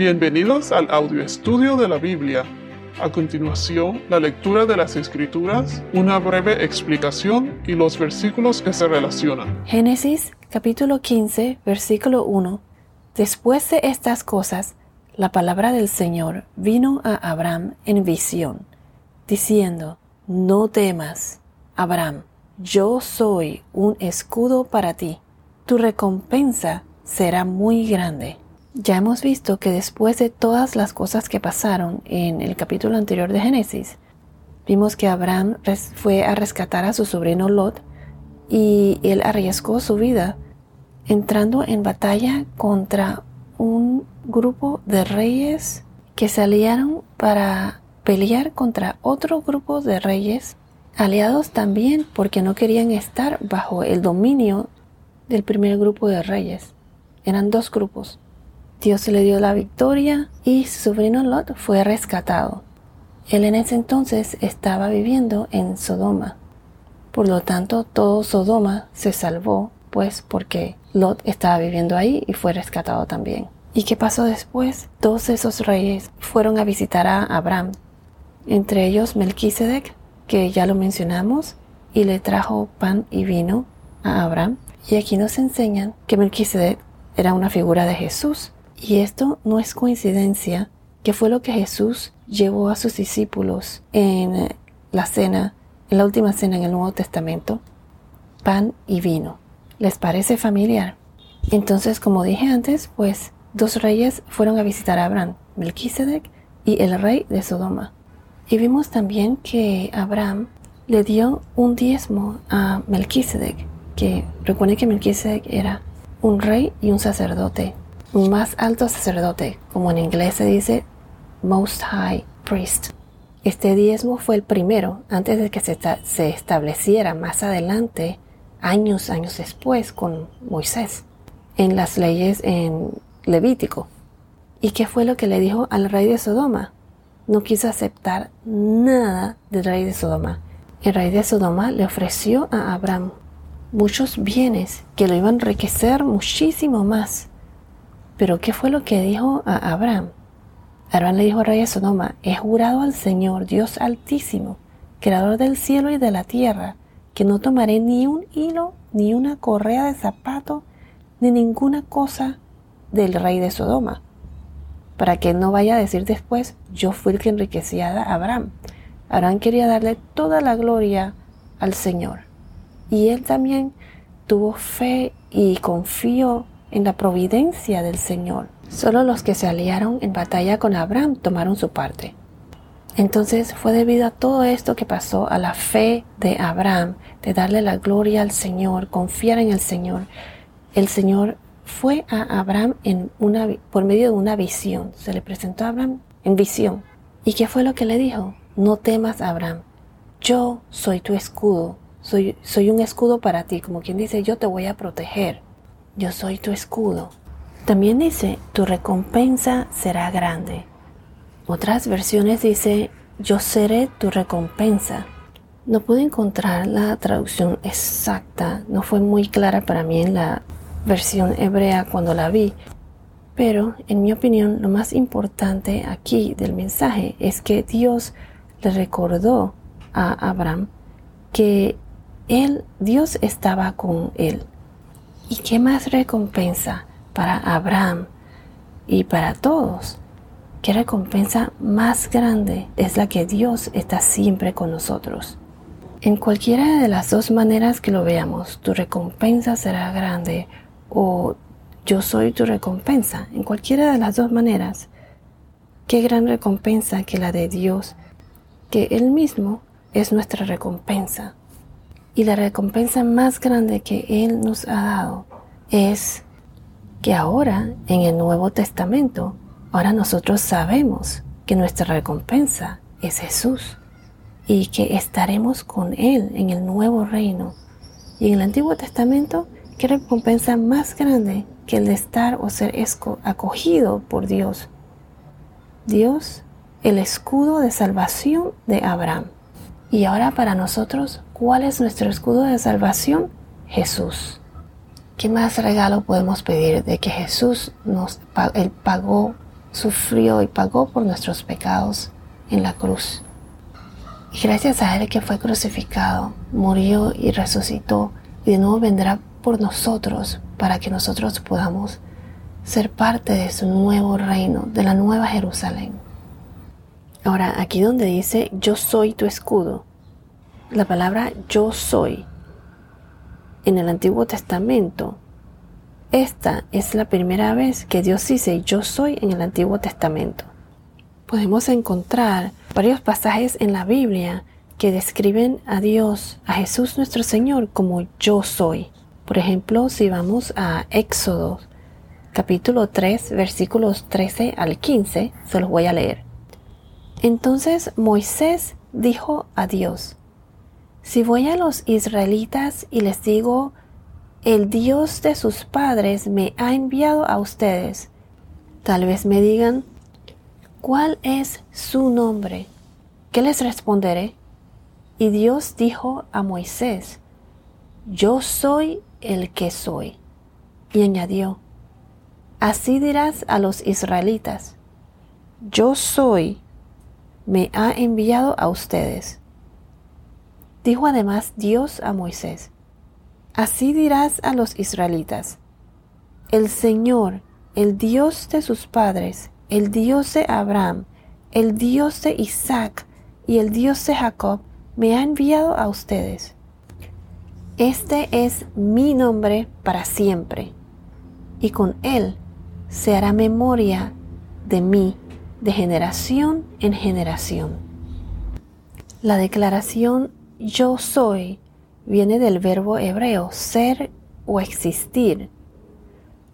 Bienvenidos al audio estudio de la Biblia. A continuación, la lectura de las Escrituras, una breve explicación y los versículos que se relacionan. Génesis capítulo 15, versículo 1. Después de estas cosas, la palabra del Señor vino a Abraham en visión, diciendo, No temas, Abraham, yo soy un escudo para ti, tu recompensa será muy grande. Ya hemos visto que después de todas las cosas que pasaron en el capítulo anterior de Génesis, vimos que Abraham fue a rescatar a su sobrino Lot y él arriesgó su vida entrando en batalla contra un grupo de reyes que se aliaron para pelear contra otro grupo de reyes aliados también porque no querían estar bajo el dominio del primer grupo de reyes. Eran dos grupos. Dios le dio la victoria y su sobrino Lot fue rescatado. Él en ese entonces estaba viviendo en Sodoma. Por lo tanto, todo Sodoma se salvó, pues porque Lot estaba viviendo ahí y fue rescatado también. ¿Y qué pasó después? Todos esos reyes fueron a visitar a Abraham, entre ellos Melquisedec, que ya lo mencionamos, y le trajo pan y vino a Abraham. Y aquí nos enseñan que Melquisedec era una figura de Jesús, y esto no es coincidencia, que fue lo que Jesús llevó a sus discípulos en la cena, en la última cena en el Nuevo Testamento, pan y vino. ¿Les parece familiar? Entonces, como dije antes, pues dos reyes fueron a visitar a Abraham, Melquisedec y el rey de Sodoma. Y vimos también que Abraham le dio un diezmo a Melquisedec, que recuerden que Melquisedec era un rey y un sacerdote más alto sacerdote, como en inglés se dice Most High Priest. Este diezmo fue el primero antes de que se, se estableciera más adelante, años, años después, con Moisés, en las leyes en Levítico. ¿Y qué fue lo que le dijo al rey de Sodoma? No quiso aceptar nada del rey de Sodoma. El rey de Sodoma le ofreció a Abraham muchos bienes que lo iban a enriquecer muchísimo más. Pero ¿qué fue lo que dijo a Abraham? Abraham le dijo al rey de Sodoma, he jurado al Señor, Dios altísimo, creador del cielo y de la tierra, que no tomaré ni un hilo, ni una correa de zapato, ni ninguna cosa del rey de Sodoma, para que no vaya a decir después, yo fui el que enriquecía a Abraham. Abraham quería darle toda la gloria al Señor. Y él también tuvo fe y confió en la providencia del Señor. Solo los que se aliaron en batalla con Abraham tomaron su parte. Entonces fue debido a todo esto que pasó, a la fe de Abraham, de darle la gloria al Señor, confiar en el Señor. El Señor fue a Abraham en una, por medio de una visión. Se le presentó a Abraham en visión. ¿Y qué fue lo que le dijo? No temas, Abraham. Yo soy tu escudo. Soy, soy un escudo para ti. Como quien dice, yo te voy a proteger yo soy tu escudo. También dice, tu recompensa será grande. Otras versiones dice, yo seré tu recompensa. No pude encontrar la traducción exacta, no fue muy clara para mí en la versión hebrea cuando la vi, pero en mi opinión lo más importante aquí del mensaje es que Dios le recordó a Abraham que él, Dios estaba con él. ¿Y qué más recompensa para Abraham y para todos? ¿Qué recompensa más grande es la que Dios está siempre con nosotros? En cualquiera de las dos maneras que lo veamos, tu recompensa será grande o yo soy tu recompensa. En cualquiera de las dos maneras, qué gran recompensa que la de Dios, que Él mismo es nuestra recompensa. Y la recompensa más grande que Él nos ha dado es que ahora en el Nuevo Testamento, ahora nosotros sabemos que nuestra recompensa es Jesús y que estaremos con Él en el nuevo reino. Y en el Antiguo Testamento, ¿qué recompensa más grande que el de estar o ser acogido por Dios? Dios, el escudo de salvación de Abraham. Y ahora para nosotros, ¿cuál es nuestro escudo de salvación? Jesús. ¿Qué más regalo podemos pedir de que Jesús nos pagó sufrió y pagó por nuestros pecados en la cruz. Y gracias a Él que fue crucificado, murió y resucitó, y de nuevo vendrá por nosotros para que nosotros podamos ser parte de su nuevo reino, de la nueva Jerusalén. Ahora, aquí donde dice yo soy tu escudo, la palabra yo soy en el Antiguo Testamento, esta es la primera vez que Dios dice yo soy en el Antiguo Testamento. Podemos encontrar varios pasajes en la Biblia que describen a Dios, a Jesús nuestro Señor, como yo soy. Por ejemplo, si vamos a Éxodo capítulo 3 versículos 13 al 15, se los voy a leer. Entonces Moisés dijo a Dios, si voy a los israelitas y les digo, el Dios de sus padres me ha enviado a ustedes, tal vez me digan, ¿cuál es su nombre? ¿Qué les responderé? Y Dios dijo a Moisés, Yo soy el que soy. Y añadió, Así dirás a los israelitas, Yo soy, me ha enviado a ustedes. Dijo además Dios a Moisés, Así dirás a los israelitas, El Señor, el Dios de sus padres, el Dios de Abraham, el Dios de Isaac y el Dios de Jacob, me ha enviado a ustedes. Este es mi nombre para siempre, y con él se hará memoria de mí de generación en generación. La declaración yo soy viene del verbo hebreo ser o existir.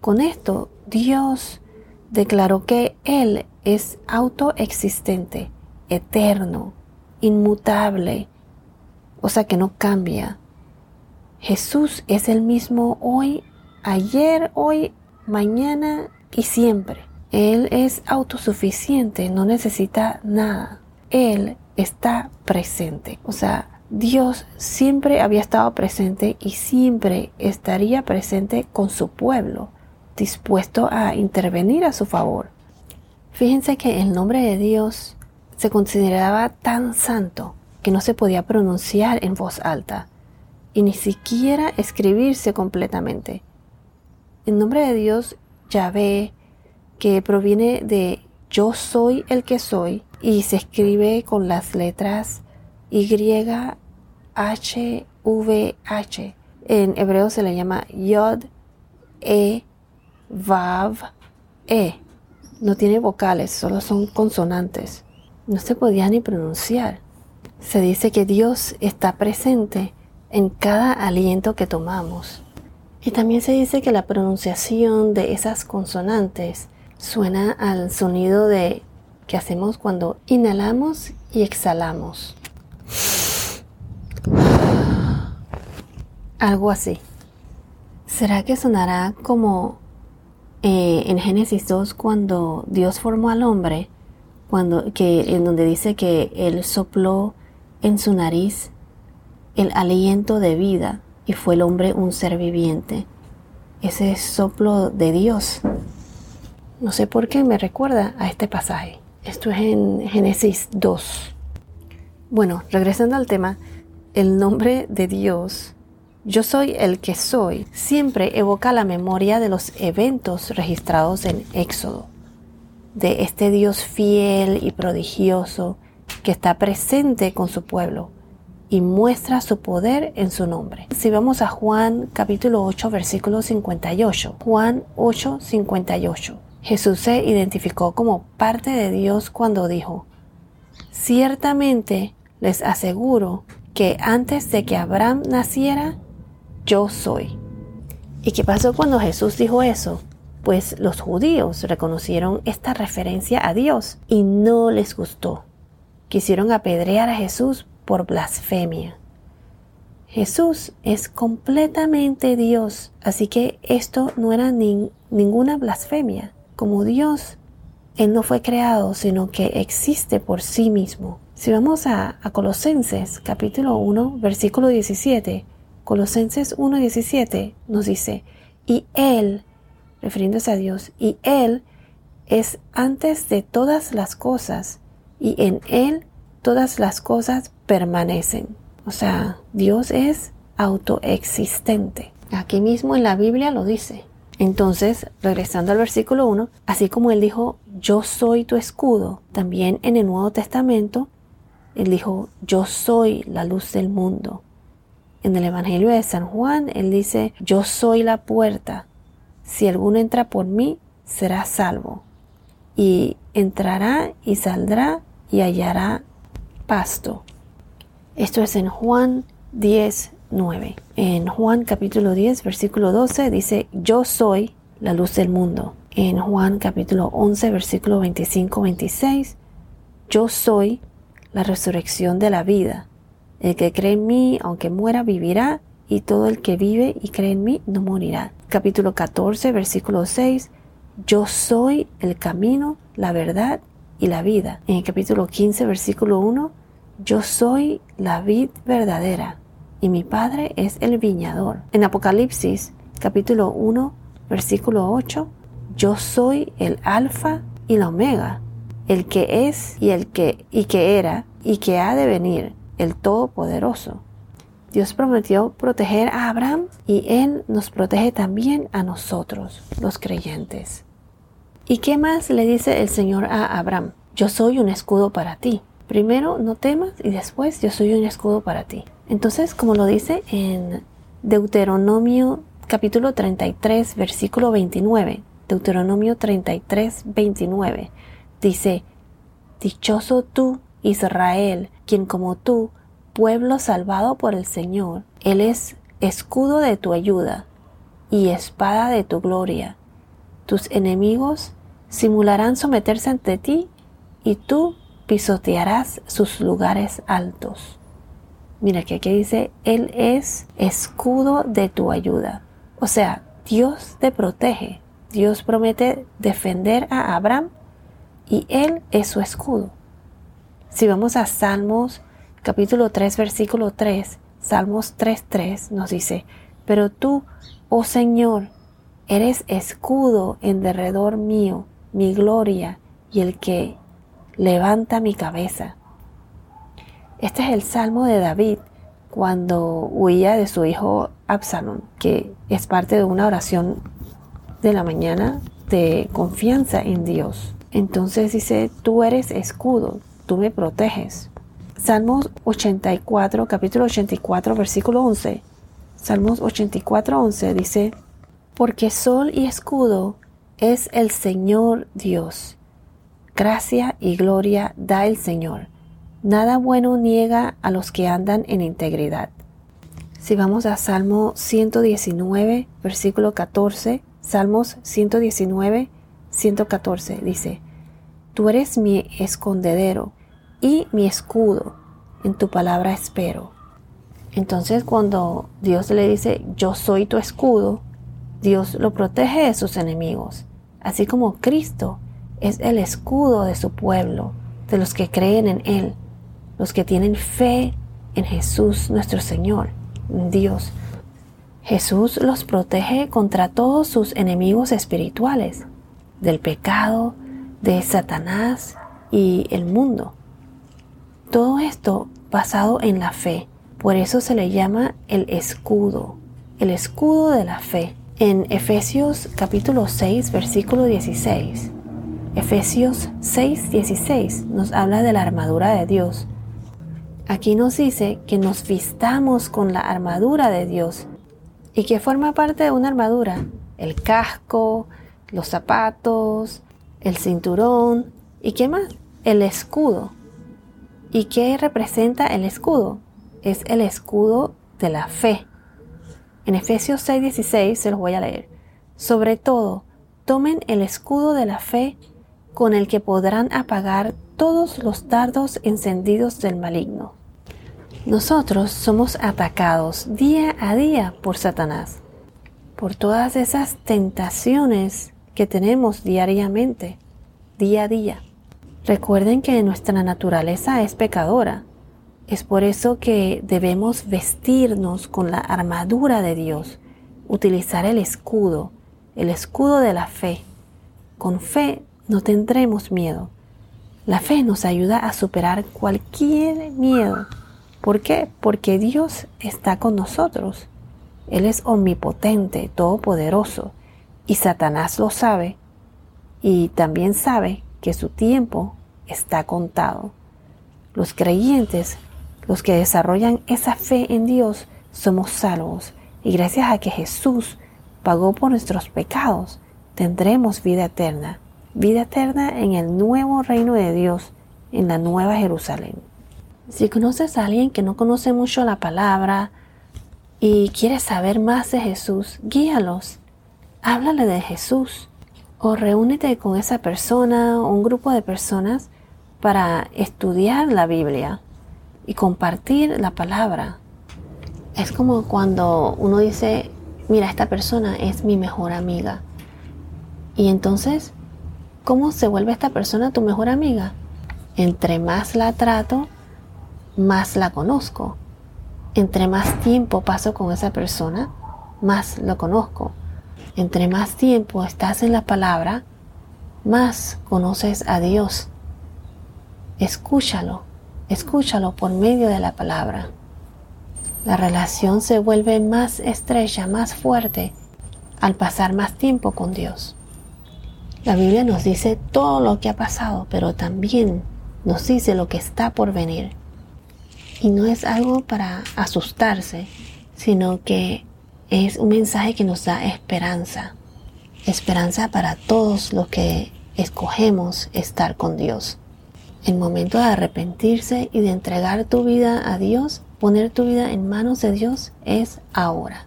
Con esto, Dios declaró que Él es autoexistente, eterno, inmutable, o sea que no cambia. Jesús es el mismo hoy, ayer, hoy, mañana y siempre. Él es autosuficiente, no necesita nada. Él está presente. O sea, Dios siempre había estado presente y siempre estaría presente con su pueblo, dispuesto a intervenir a su favor. Fíjense que el nombre de Dios se consideraba tan santo que no se podía pronunciar en voz alta y ni siquiera escribirse completamente. El nombre de Dios, Yahvé, que proviene de yo soy el que soy y se escribe con las letras Y, H, V, H. En hebreo se le llama Yod, E, Vav, E. No tiene vocales, solo son consonantes. No se podía ni pronunciar. Se dice que Dios está presente en cada aliento que tomamos. Y también se dice que la pronunciación de esas consonantes suena al sonido de que hacemos cuando inhalamos y exhalamos. Algo así. ¿Será que sonará como eh, en Génesis 2 cuando Dios formó al hombre? Cuando, que, en donde dice que Él sopló en su nariz el aliento de vida y fue el hombre un ser viviente. Ese soplo de Dios. No sé por qué me recuerda a este pasaje. Esto es en Génesis 2. Bueno, regresando al tema, el nombre de Dios, yo soy el que soy, siempre evoca la memoria de los eventos registrados en Éxodo, de este Dios fiel y prodigioso que está presente con su pueblo y muestra su poder en su nombre. Si vamos a Juan capítulo 8 versículo 58, Juan 8 58, Jesús se identificó como parte de Dios cuando dijo, ciertamente les aseguro que antes de que Abraham naciera, yo soy. ¿Y qué pasó cuando Jesús dijo eso? Pues los judíos reconocieron esta referencia a Dios y no les gustó. Quisieron apedrear a Jesús por blasfemia. Jesús es completamente Dios, así que esto no era ninguna blasfemia. Como Dios, Él no fue creado, sino que existe por sí mismo. Si vamos a, a Colosenses capítulo 1, versículo 17, Colosenses 1, 17 nos dice, y Él, refiriéndose a Dios, y Él es antes de todas las cosas y en Él todas las cosas permanecen. O sea, Dios es autoexistente. Aquí mismo en la Biblia lo dice. Entonces, regresando al versículo 1, así como Él dijo, yo soy tu escudo, también en el Nuevo Testamento, Él dijo, yo soy la luz del mundo. En el Evangelio de San Juan, Él dice, yo soy la puerta. Si alguno entra por mí, será salvo. Y entrará y saldrá y hallará pasto. Esto es en Juan 10, 9. En Juan capítulo 10, versículo 12 dice, yo soy la luz del mundo. En Juan capítulo 11, versículo 25, 26, yo soy la resurrección de la vida. El que cree en mí, aunque muera, vivirá, y todo el que vive y cree en mí no morirá. Capítulo 14, versículo 6, yo soy el camino, la verdad y la vida. En el capítulo 15, versículo 1, yo soy la vid verdadera y mi Padre es el viñador. En Apocalipsis capítulo 1 versículo 8, yo soy el alfa y la omega, el que es y el que y que era y que ha de venir, el todopoderoso. Dios prometió proteger a Abraham y él nos protege también a nosotros, los creyentes. ¿Y qué más le dice el Señor a Abraham? Yo soy un escudo para ti. Primero no temas y después yo soy un escudo para ti. Entonces, como lo dice en Deuteronomio capítulo 33, versículo 29, Deuteronomio 33, 29, dice, Dichoso tú, Israel, quien como tú, pueblo salvado por el Señor, Él es escudo de tu ayuda y espada de tu gloria. Tus enemigos simularán someterse ante ti y tú pisotearás sus lugares altos. Mira que aquí dice, Él es escudo de tu ayuda. O sea, Dios te protege. Dios promete defender a Abraham y Él es su escudo. Si vamos a Salmos capítulo 3 versículo 3, Salmos 3.3 nos dice, pero tú, oh Señor, eres escudo en derredor mío, mi gloria y el que levanta mi cabeza. Este es el salmo de David cuando huía de su hijo Absalón, que es parte de una oración de la mañana de confianza en Dios. Entonces dice, tú eres escudo, tú me proteges. Salmos 84, capítulo 84, versículo 11. Salmos 84, 11 dice, porque sol y escudo es el Señor Dios. Gracia y gloria da el Señor Nada bueno niega a los que andan en integridad. Si vamos a Salmo 119, versículo 14, Salmos 119, 114, dice, Tú eres mi escondedero y mi escudo, en tu palabra espero. Entonces cuando Dios le dice, yo soy tu escudo, Dios lo protege de sus enemigos, así como Cristo es el escudo de su pueblo, de los que creen en Él los que tienen fe en Jesús nuestro Señor, Dios. Jesús los protege contra todos sus enemigos espirituales, del pecado, de Satanás y el mundo. Todo esto basado en la fe. Por eso se le llama el escudo, el escudo de la fe. En Efesios capítulo 6, versículo 16. Efesios 6, 16 nos habla de la armadura de Dios Aquí nos dice que nos vistamos con la armadura de Dios. ¿Y que forma parte de una armadura? El casco, los zapatos, el cinturón. ¿Y qué más? El escudo. ¿Y qué representa el escudo? Es el escudo de la fe. En Efesios 6:16 se los voy a leer. Sobre todo, tomen el escudo de la fe con el que podrán apagar todos los dardos encendidos del maligno. Nosotros somos atacados día a día por Satanás, por todas esas tentaciones que tenemos diariamente, día a día. Recuerden que nuestra naturaleza es pecadora. Es por eso que debemos vestirnos con la armadura de Dios, utilizar el escudo, el escudo de la fe. Con fe no tendremos miedo. La fe nos ayuda a superar cualquier miedo. ¿Por qué? Porque Dios está con nosotros. Él es omnipotente, todopoderoso, y Satanás lo sabe, y también sabe que su tiempo está contado. Los creyentes, los que desarrollan esa fe en Dios, somos salvos, y gracias a que Jesús pagó por nuestros pecados, tendremos vida eterna vida eterna en el nuevo reino de Dios, en la nueva Jerusalén. Si conoces a alguien que no conoce mucho la palabra y quiere saber más de Jesús, guíalos, háblale de Jesús o reúnete con esa persona o un grupo de personas para estudiar la Biblia y compartir la palabra. Es como cuando uno dice, mira, esta persona es mi mejor amiga. Y entonces ¿Cómo se vuelve esta persona tu mejor amiga? Entre más la trato, más la conozco. Entre más tiempo paso con esa persona, más lo conozco. Entre más tiempo estás en la palabra, más conoces a Dios. Escúchalo, escúchalo por medio de la palabra. La relación se vuelve más estrecha, más fuerte al pasar más tiempo con Dios. La Biblia nos dice todo lo que ha pasado, pero también nos dice lo que está por venir. Y no es algo para asustarse, sino que es un mensaje que nos da esperanza. Esperanza para todos los que escogemos estar con Dios. El momento de arrepentirse y de entregar tu vida a Dios, poner tu vida en manos de Dios, es ahora.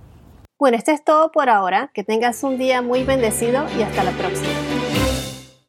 Bueno, esto es todo por ahora. Que tengas un día muy bendecido y hasta la próxima.